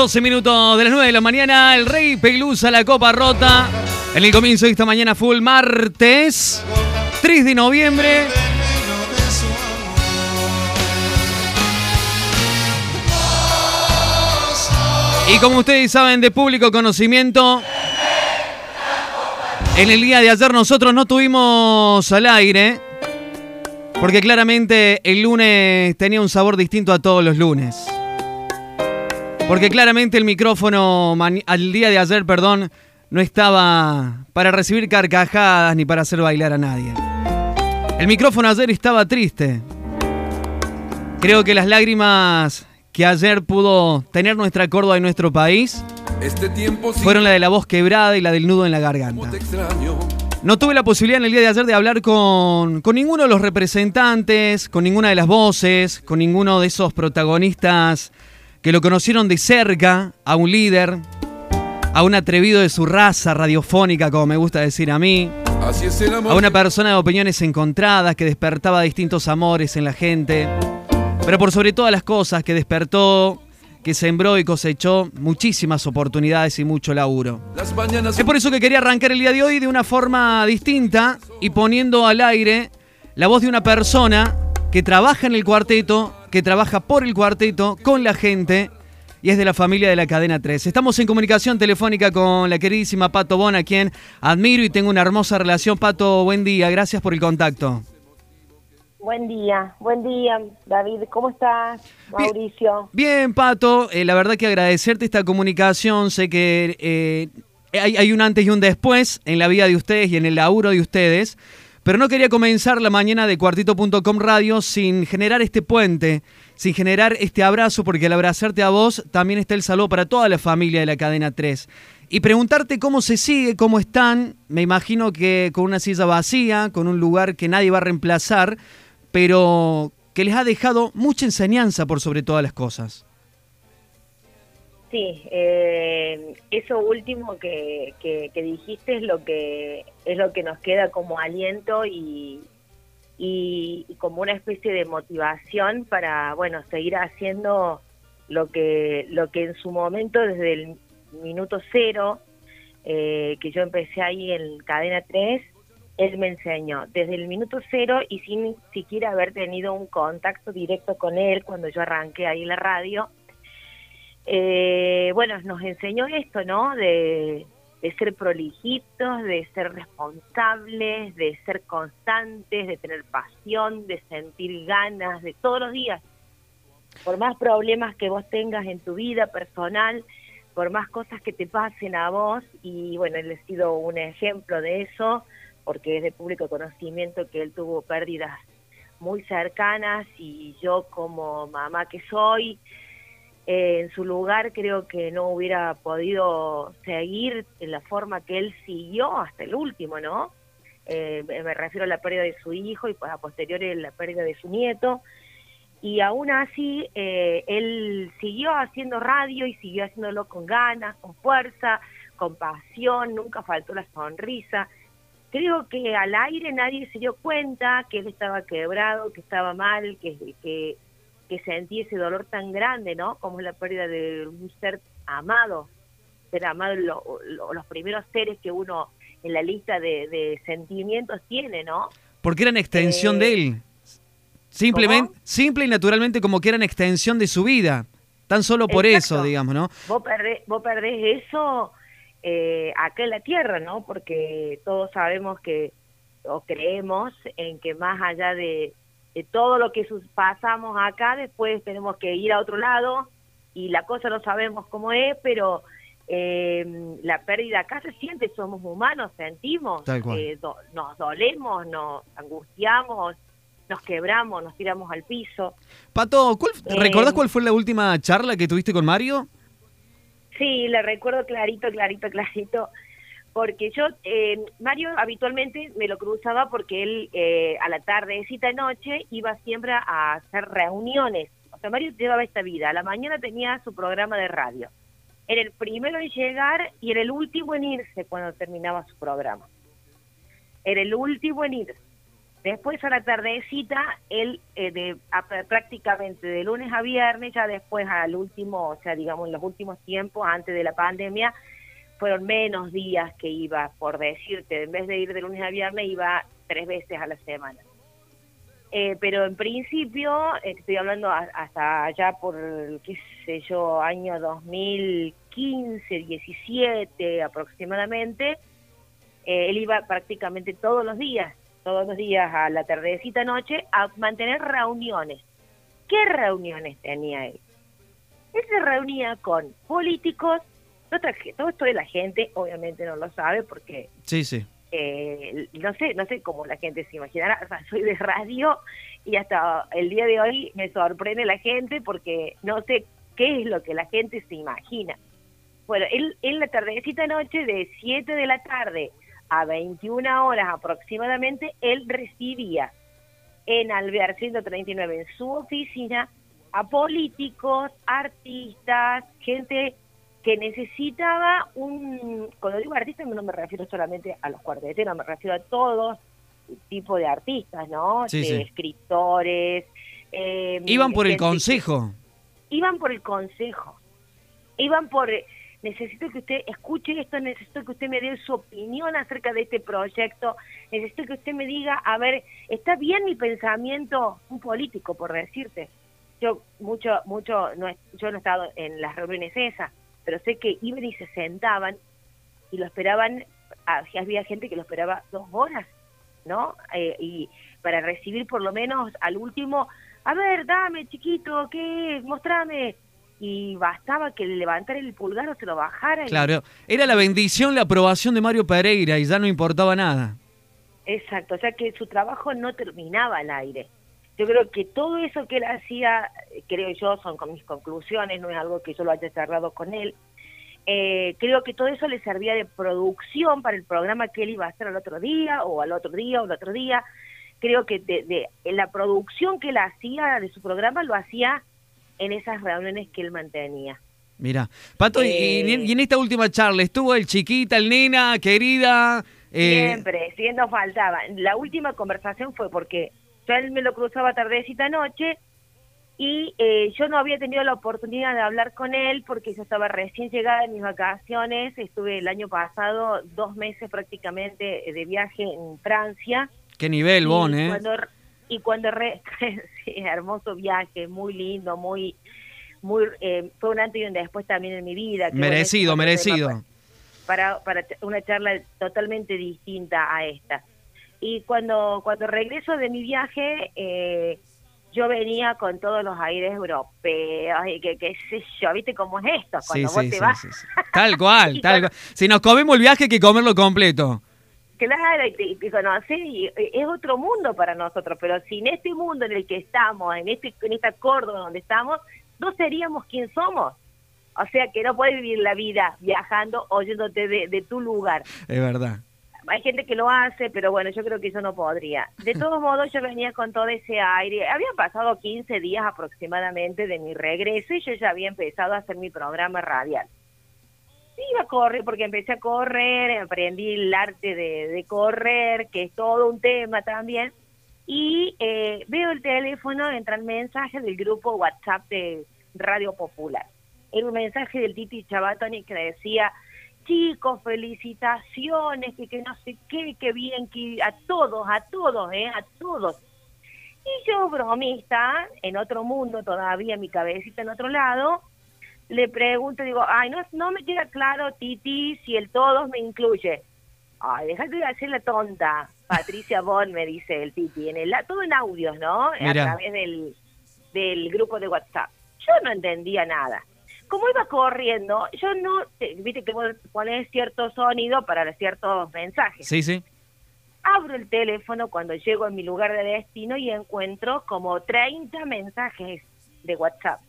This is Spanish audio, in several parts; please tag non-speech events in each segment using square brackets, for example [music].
12 minutos de las 9 de la mañana, el Rey Pelusa, la copa rota. En el comienzo de esta mañana full martes, 3 de noviembre. Y como ustedes saben de público conocimiento, en el día de ayer nosotros no tuvimos al aire, porque claramente el lunes tenía un sabor distinto a todos los lunes. Porque claramente el micrófono al día de ayer, perdón, no estaba para recibir carcajadas ni para hacer bailar a nadie. El micrófono ayer estaba triste. Creo que las lágrimas que ayer pudo tener nuestra Córdoba y nuestro país este fueron la de la voz quebrada y la del nudo en la garganta. No tuve la posibilidad en el día de ayer de hablar con, con ninguno de los representantes, con ninguna de las voces, con ninguno de esos protagonistas que lo conocieron de cerca, a un líder, a un atrevido de su raza radiofónica, como me gusta decir a mí, a una persona de opiniones encontradas que despertaba distintos amores en la gente, pero por sobre todas las cosas que despertó, que sembró y cosechó muchísimas oportunidades y mucho laburo. Es por eso que quería arrancar el día de hoy de una forma distinta y poniendo al aire la voz de una persona que trabaja en el cuarteto, que trabaja por el cuarteto, con la gente y es de la familia de la cadena 3. Estamos en comunicación telefónica con la queridísima Pato Bona, a quien admiro y tengo una hermosa relación. Pato, buen día, gracias por el contacto. Buen día, buen día, David. ¿Cómo estás, Mauricio? Bien, Pato. Eh, la verdad que agradecerte esta comunicación. Sé que eh, hay, hay, un antes y un después en la vida de ustedes y en el laburo de ustedes. Pero no quería comenzar la mañana de cuartito.com radio sin generar este puente, sin generar este abrazo, porque al abrazarte a vos también está el saludo para toda la familia de la cadena 3. Y preguntarte cómo se sigue, cómo están, me imagino que con una silla vacía, con un lugar que nadie va a reemplazar, pero que les ha dejado mucha enseñanza por sobre todas las cosas. Sí, eh, eso último que, que, dijiste es lo que es lo que nos queda como aliento y, y, como una especie de motivación para bueno seguir haciendo lo que lo que en su momento desde el minuto cero eh, que yo empecé ahí en cadena 3 él me enseñó. Desde el minuto cero y sin siquiera haber tenido un contacto directo con él cuando yo arranqué ahí la radio eh, bueno, nos enseñó esto, ¿no? De, ser prolijitos, de ser responsables, de ser constantes, de tener pasión, de sentir ganas, de todos los días. Por más problemas que vos tengas en tu vida personal, por más cosas que te pasen a vos, y bueno, él ha sido un ejemplo de eso, porque es de público conocimiento que él tuvo pérdidas muy cercanas y yo como mamá que soy, eh, en su lugar creo que no hubiera podido seguir en la forma que él siguió hasta el último, ¿no? Eh, me refiero a la pérdida de su hijo y pues a posteriori la pérdida de su nieto. Y aún así, eh, él siguió haciendo radio y siguió haciéndolo con ganas, con fuerza, con pasión, nunca faltó la sonrisa. Creo que al aire nadie se dio cuenta que él estaba quebrado, que estaba mal, que, que que sentí ese dolor tan grande, ¿no? Como es la pérdida de un ser amado, ser amado, los primeros seres que uno en la lista de, sentimientos tiene, ¿no? Porque eran extensión de eh, él. Simplemente, simple y naturalmente como que eran extensión de su vida. Tan solo por eso, digamos, ¿no? Vos perdés, vos perdés eso eh, acá en la tierra, ¿no? Porque todos sabemos que, o creemos en que más allá de, de todo lo que pasamos acá, después tenemos que ir a otro lado y la cosa no sabemos cómo es, pero eh, la pérdida acá se siente, somos humanos, sentimos, eh, nos dolemos, nos angustiamos, nos quebramos, nos tiramos al piso. Pato, ¿cuál, ¿recordás cuál fue la última charla que tuviste con Mario? Sí, la recuerdo clarito, clarito, [laughs] clarito porque yo, eh, Mario habitualmente me lo cruzaba porque él eh, a la tarde, cita noche, iba siempre a hacer reuniones. O sea, Mario llevaba esta vida. A la mañana tenía su programa de radio. Era el primero en llegar y era el último en irse cuando terminaba su programa. Era el último en irse. Después a la tardecita, él eh, de, prácticamente de lunes a viernes, ya después al último, o sea, digamos en los últimos tiempos, antes de la pandemia, fueron menos días que iba, por decirte, en vez de ir de lunes a viernes, iba tres veces a la semana. Eh, pero en principio, estoy hablando hasta allá por, qué sé yo, año 2015, 17 aproximadamente, eh, él iba prácticamente todos los días, todos los días a la tardecita noche a mantener reuniones. ¿Qué reuniones tenía él? Él se reunía con políticos, todo esto de la gente obviamente no lo sabe porque sí sí. eh, no sé no sé cómo la gente se imaginará. O sea, soy de radio y hasta el día de hoy me sorprende la gente porque no sé qué es lo que la gente se imagina. Bueno él en la tardecita noche de 7 de la tarde a 21 horas aproximadamente él recibía en Alvear 139 en su oficina a políticos, artistas, gente que necesitaba un, cuando digo artista no me refiero solamente a los cuarteteros, me refiero a todos tipo de artistas, ¿no? de escritores. Eh, iban por el consejo. iban por el consejo. Iban por, necesito que usted escuche esto, necesito que usted me dé su opinión acerca de este proyecto, necesito que usted me diga, a ver, ¿está bien mi pensamiento? Un político, por decirte. Yo mucho, mucho, no, yo no he estado en las reuniones esas, pero sé que iban y se sentaban y lo esperaban, ah, había gente que lo esperaba dos horas, ¿no? Eh, y para recibir por lo menos al último, a ver, dame chiquito, ¿qué? Mostrame. Y bastaba que le levantara el pulgar o se lo bajara. Claro, era la bendición, la aprobación de Mario Pereira y ya no importaba nada. Exacto, o sea que su trabajo no terminaba al aire. Yo creo que todo eso que él hacía, creo yo, son con mis conclusiones, no es algo que yo lo haya cerrado con él. Eh, creo que todo eso le servía de producción para el programa que él iba a hacer al otro día, o al otro día, o al otro día. Creo que de, la producción que él hacía de su programa lo hacía en esas reuniones que él mantenía. Mira, Pato, y, eh, en esta última charla, ¿estuvo el chiquita, el nena, querida? Eh... Siempre, siendo faltaba. La última conversación fue porque él me lo cruzaba tardecita noche y eh, yo no había tenido la oportunidad de hablar con él porque yo estaba recién llegada en mis vacaciones, estuve el año pasado dos meses prácticamente de viaje en Francia. ¿Qué nivel, Bon, eh? y cuando re, [laughs] sí, hermoso viaje, muy lindo, muy, muy, eh, fue un antes y un después también en mi vida. Merecido, merecido. Para, para una charla totalmente distinta a esta. Y cuando, cuando regreso de mi viaje, eh, yo venía con todos los aires europeos y que qué sé yo, ¿viste cómo es esto? Cuando vos te vas. Tal cual, [laughs] tal cual. Si nos comemos el viaje, hay que comerlo completo. Claro, y te, conoces y es otro mundo para nosotros, pero sin este mundo en el que estamos, en este en esta Córdoba donde estamos, no seríamos quien somos. O sea que no puedes vivir la vida viajando oyéndote de, de tu lugar. Es verdad hay gente que lo hace, pero bueno, yo creo que yo no podría. De [laughs] todos modos, yo venía con todo ese aire. Habían pasado 15 días aproximadamente de mi regreso y yo ya había empezado a hacer mi programa radial. Iba a correr porque empecé a correr, aprendí el arte de, correr, que es todo un tema también. Y eh, veo el teléfono, entra el mensaje del grupo WhatsApp de Radio Popular. Era un mensaje del Titi Chabatoni que decía chicos, felicitaciones, que, que no sé qué, que bien, que a todos, a todos, ¿eh? A todos. Y yo, bromista, en otro mundo todavía, mi cabecita en otro lado, le pregunto, digo, ay, no, no me queda claro, Titi, si el todos me incluye. Ay, déjate de hacer la tonta. Patricia Bon me dice el Titi, en el, todo en audios, ¿no? A través del, del grupo de WhatsApp. Yo no entendía nada como iba corriendo, yo no, viste que pones cierto sonido para ciertos mensajes. Sí, sí. Abro el teléfono cuando llego a mi lugar de destino y encuentro como 30 mensajes de WhatsApp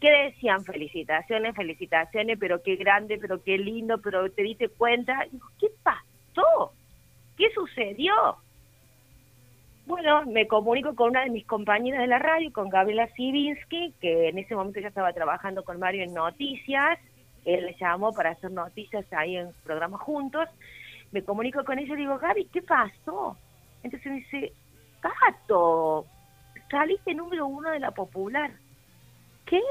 que decían felicitaciones, felicitaciones, pero qué grande, pero qué lindo, pero te diste cuenta. ¿Qué pasó? ¿Qué sucedió? Bueno, me comunico con una de mis compañeras de la radio, con Gabriela Sivinsky, que en ese momento ya estaba trabajando con Mario en noticias. Él le llamó para hacer noticias ahí en programa juntos. Me comunico con ella y digo, Gaby, ¿qué pasó? Entonces me dice, Pato, saliste número uno de la popular. ¿Qué?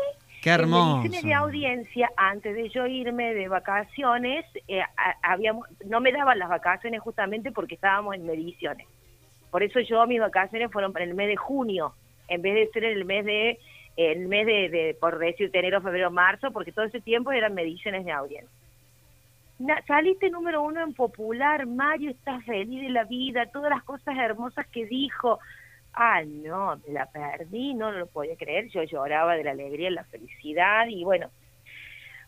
Qué hermoso. En de audiencia, antes de yo irme de vacaciones, eh, habíamos, no me daban las vacaciones justamente porque estábamos en mediciones. Por eso yo mis vacaciones fueron para el mes de junio, en vez de ser en el mes de, el mes de, por decir, enero, febrero, marzo, porque todo ese tiempo eran mediciones de audiencia. saliste número uno en popular, Mario, estás feliz de la vida, todas las cosas hermosas que dijo, ah, no, me la perdí, no, lo podía creer, yo lloraba de la alegría, la felicidad y bueno,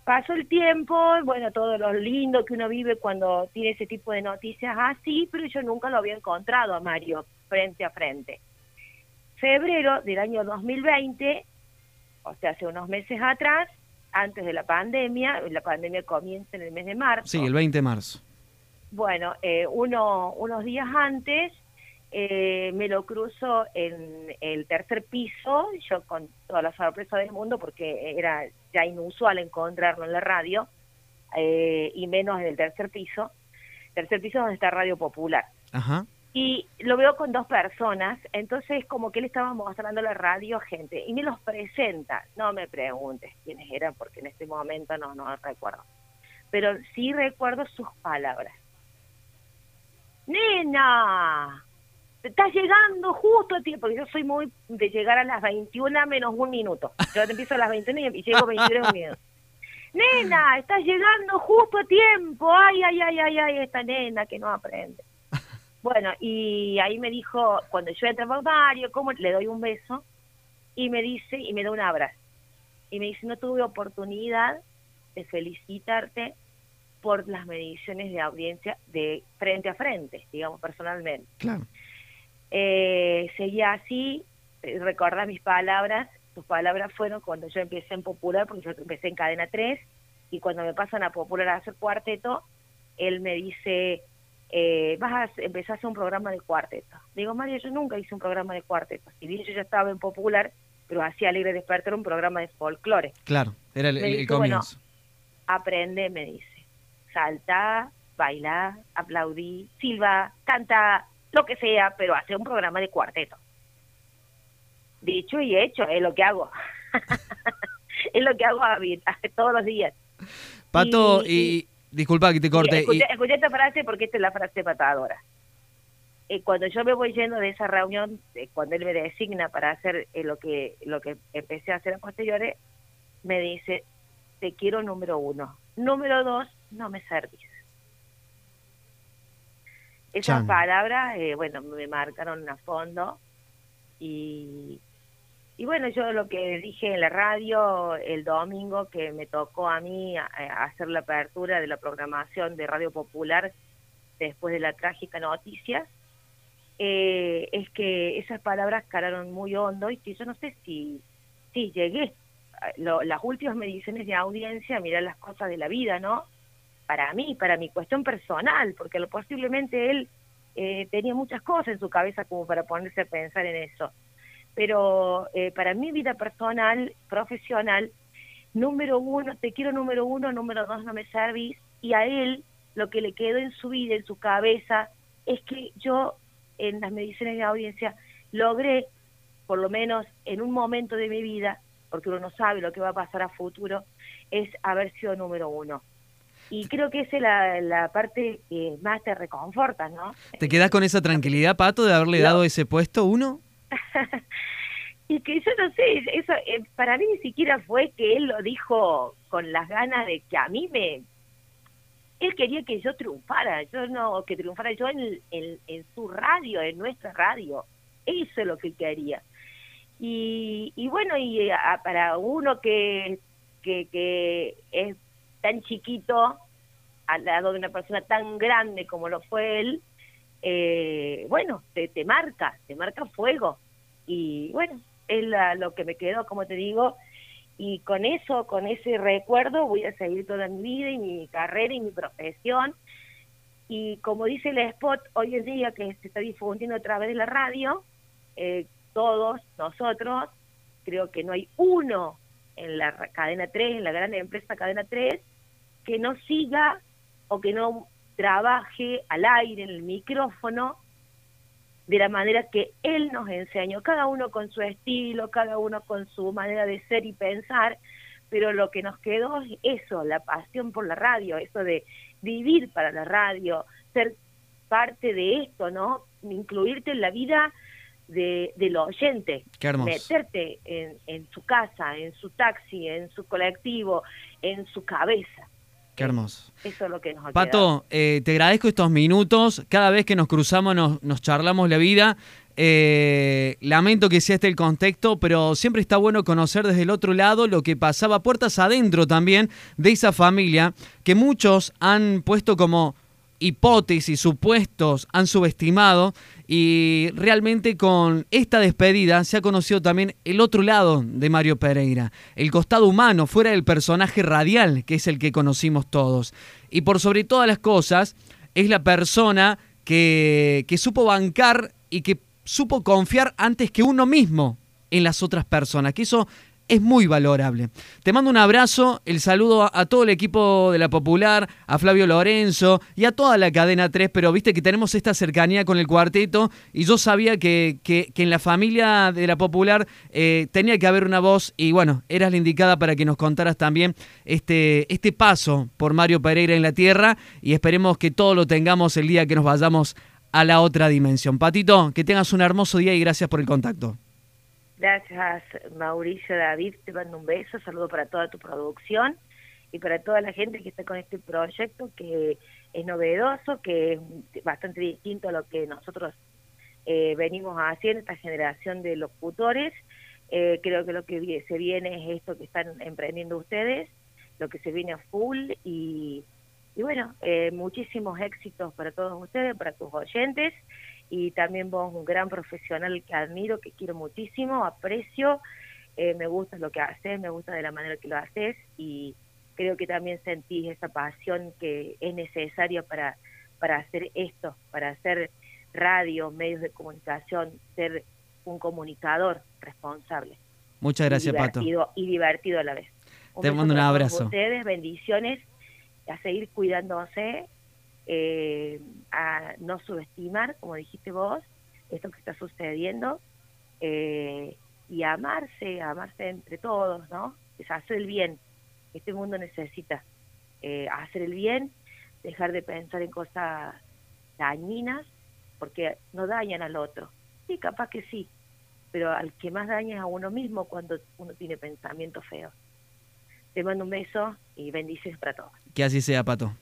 pasó el tiempo, bueno, todo lo lindo que uno vive cuando tiene ese tipo de noticias así, pero yo nunca lo había encontrado a Mario frente a frente. Febrero del año 2020, o sea, hace unos meses atrás, antes de la pandemia, la pandemia comienza en el mes de marzo. Sí, el 20 de marzo. Bueno, eh, uno, unos días antes eh, me lo cruzo en el tercer piso, yo con toda la sorpresa del mundo, porque era ya inusual encontrarlo en la radio, eh, y menos en el tercer piso, tercer piso donde está Radio Popular. Y lo veo con dos personas, entonces como que él estaba mostrando la radio a gente, y me los presenta, no me preguntes quiénes eran, porque en este momento no, no recuerdo, pero sí recuerdo sus palabras. Nena, estás llegando justo a tiempo, porque yo soy muy de llegar a las 21 menos un minuto. Yo te empiezo a las 21 y llego 23 minutos. Nena, estás llegando justo a tiempo. Ay, ay, ay, ay, ay, esta nena que no aprende. Bueno, y ahí me dijo, cuando yo entro al Mario, ¿cómo? Le doy un beso y me dice, y me da un abrazo. Y me dice, no tuve oportunidad de felicitarte por las mediciones de audiencia de frente a frente, digamos, personalmente. Claro. Eh, seguía así, eh, recuerda mis palabras, tus palabras fueron cuando yo empecé en Popular, porque yo empecé en Cadena 3, y cuando me pasan a Popular a hacer cuarteto, él me dice, eh, vas a empezar a hacer un programa de cuarteto. Digo, Mario, yo nunca hice un programa de cuarteto. Si bien yo ya estaba en Popular, pero hacía Alegre Despertar un programa de folclore. Claro, era el, comienzo. aprende, me dice. Salta, baila, aplaudí, silba, canta, lo que sea, pero hacer un programa de cuarteto. Dicho y hecho, es lo que hago. [laughs] es lo que hago a, todos los días. Pato, y, disculpa que te corte. escuché, esta frase porque esta es la frase patadora. Eh, cuando yo me voy yendo de esa reunión, cuando él me designa para hacer eh, lo que lo que empecé a hacer a posteriores, me dice, te quiero número uno. Número dos, no me servís. Esas palabras, eh, bueno, me marcaron a fondo y, y bueno, yo lo que dije en la radio el domingo que me tocó a mí hacer la apertura de la programación de Radio Popular después de la trágica noticia, eh, es que esas palabras calaron muy hondo y que yo no sé si, si llegué. las últimas mediciones de audiencia, mirar las cosas de la vida, ¿no? Para mí, para mi cuestión personal, porque lo posiblemente él eh, tenía muchas cosas en su cabeza como para ponerse a pensar en eso. Pero eh, para mi vida personal, profesional, número uno, te quiero número uno, número dos, no me servís, y a él lo que le quedó en su vida, en su cabeza, es que yo en las mediciones de audiencia logré, por lo menos en un momento de mi vida, porque uno no sabe lo que va a pasar a futuro, es haber sido número uno. Y creo que esa es la, parte que más te reconforta, ¿no? ¿Te quedas con esa tranquilidad, Pato, de haberle dado ese puesto uno? [laughs] y que yo no sé, eso eh, para mí ni siquiera fue que él lo dijo con las ganas de que a mí me... Él quería que yo triunfara, yo no, que triunfara yo en, en, su radio, en nuestra radio. Eso es lo que quería. Y, y bueno, y eh, para uno que, que, que es tan chiquito al lado de una persona tan grande como lo fue él, eh, bueno, te, te marca, te marca fuego. Y bueno, es lo que me quedó, como te digo, y con eso, con ese recuerdo, voy a seguir toda mi vida y mi carrera y mi profesión. Y como dice el spot hoy en día que se está difundiendo a través de la radio, eh, todos nosotros, creo que no hay uno en la cadena 3, en la gran empresa cadena 3, que no siga o que no trabaje al aire en el micrófono de la manera que él nos enseñó, cada uno con su estilo, cada uno con su manera de ser y pensar, pero lo que nos quedó es eso, la pasión por la radio, eso de vivir para la radio, ser parte de esto, ¿no? Incluirte en la vida de, del oyente, meterte en, en su casa, en su taxi, en su colectivo, en su cabeza. Qué hermoso. Eso es lo que nos ha Pato, eh, te agradezco estos minutos. Cada vez que nos cruzamos nos, nos charlamos la vida. Eh, lamento que sea este el contexto, pero siempre está bueno conocer desde el otro lado lo que pasaba puertas adentro también de esa familia que muchos han puesto como hipótesis, supuestos, han subestimado y realmente con esta despedida se ha conocido también el otro lado de Mario Pereira, el costado humano, fuera del personaje radial que es el que conocimos todos. Y por sobre todas las cosas, es la persona que, que supo bancar y que supo confiar antes que uno mismo en las otras personas, que eso es muy valorable. Te mando un abrazo, el saludo a, todo el equipo de la Popular, a Flavio Lorenzo y a toda la cadena 3, pero viste que tenemos esta cercanía con el cuarteto y yo sabía que, que, en la familia de la Popular eh, tenía que haber una voz y bueno, eras la indicada para que nos contaras también este, este paso por Mario Pereira en la Tierra y esperemos que todo lo tengamos el día que nos vayamos a la otra dimensión. Patito, que tengas un hermoso día y gracias por el contacto. Gracias, Mauricio David. Te mando un beso. Saludo para toda tu producción y para toda la gente que está con este proyecto que es novedoso, que es bastante distinto a lo que nosotros eh, venimos haciendo, esta generación de locutores. Eh, creo que lo que se viene es esto que están emprendiendo ustedes, lo que se viene a full y, y bueno, eh, muchísimos éxitos para todos ustedes, para tus oyentes y también vos un gran profesional que admiro, que quiero muchísimo, aprecio, eh, me gusta lo que haces, me gusta de la manera que lo haces y creo que también sentís esa pasión que es necesaria para, para hacer esto, para hacer radio, medios de comunicación, ser un comunicador responsable. Muchas gracias, Pato. Y divertido a la vez. Te mando un abrazo. ustedes, bendiciones, a seguir cuidándose eh, a no subestimar, como dijiste vos, esto que está sucediendo eh, y amarse, amarse entre todos, ¿no? Es hacer el bien. Este mundo necesita eh, hacer el bien, dejar de pensar en cosas dañinas, porque no dañan al otro. Sí, capaz que sí, pero al que más daña es a uno mismo cuando uno tiene pensamientos feos. Te mando un beso y bendiciones para todos. Que así sea, Pato.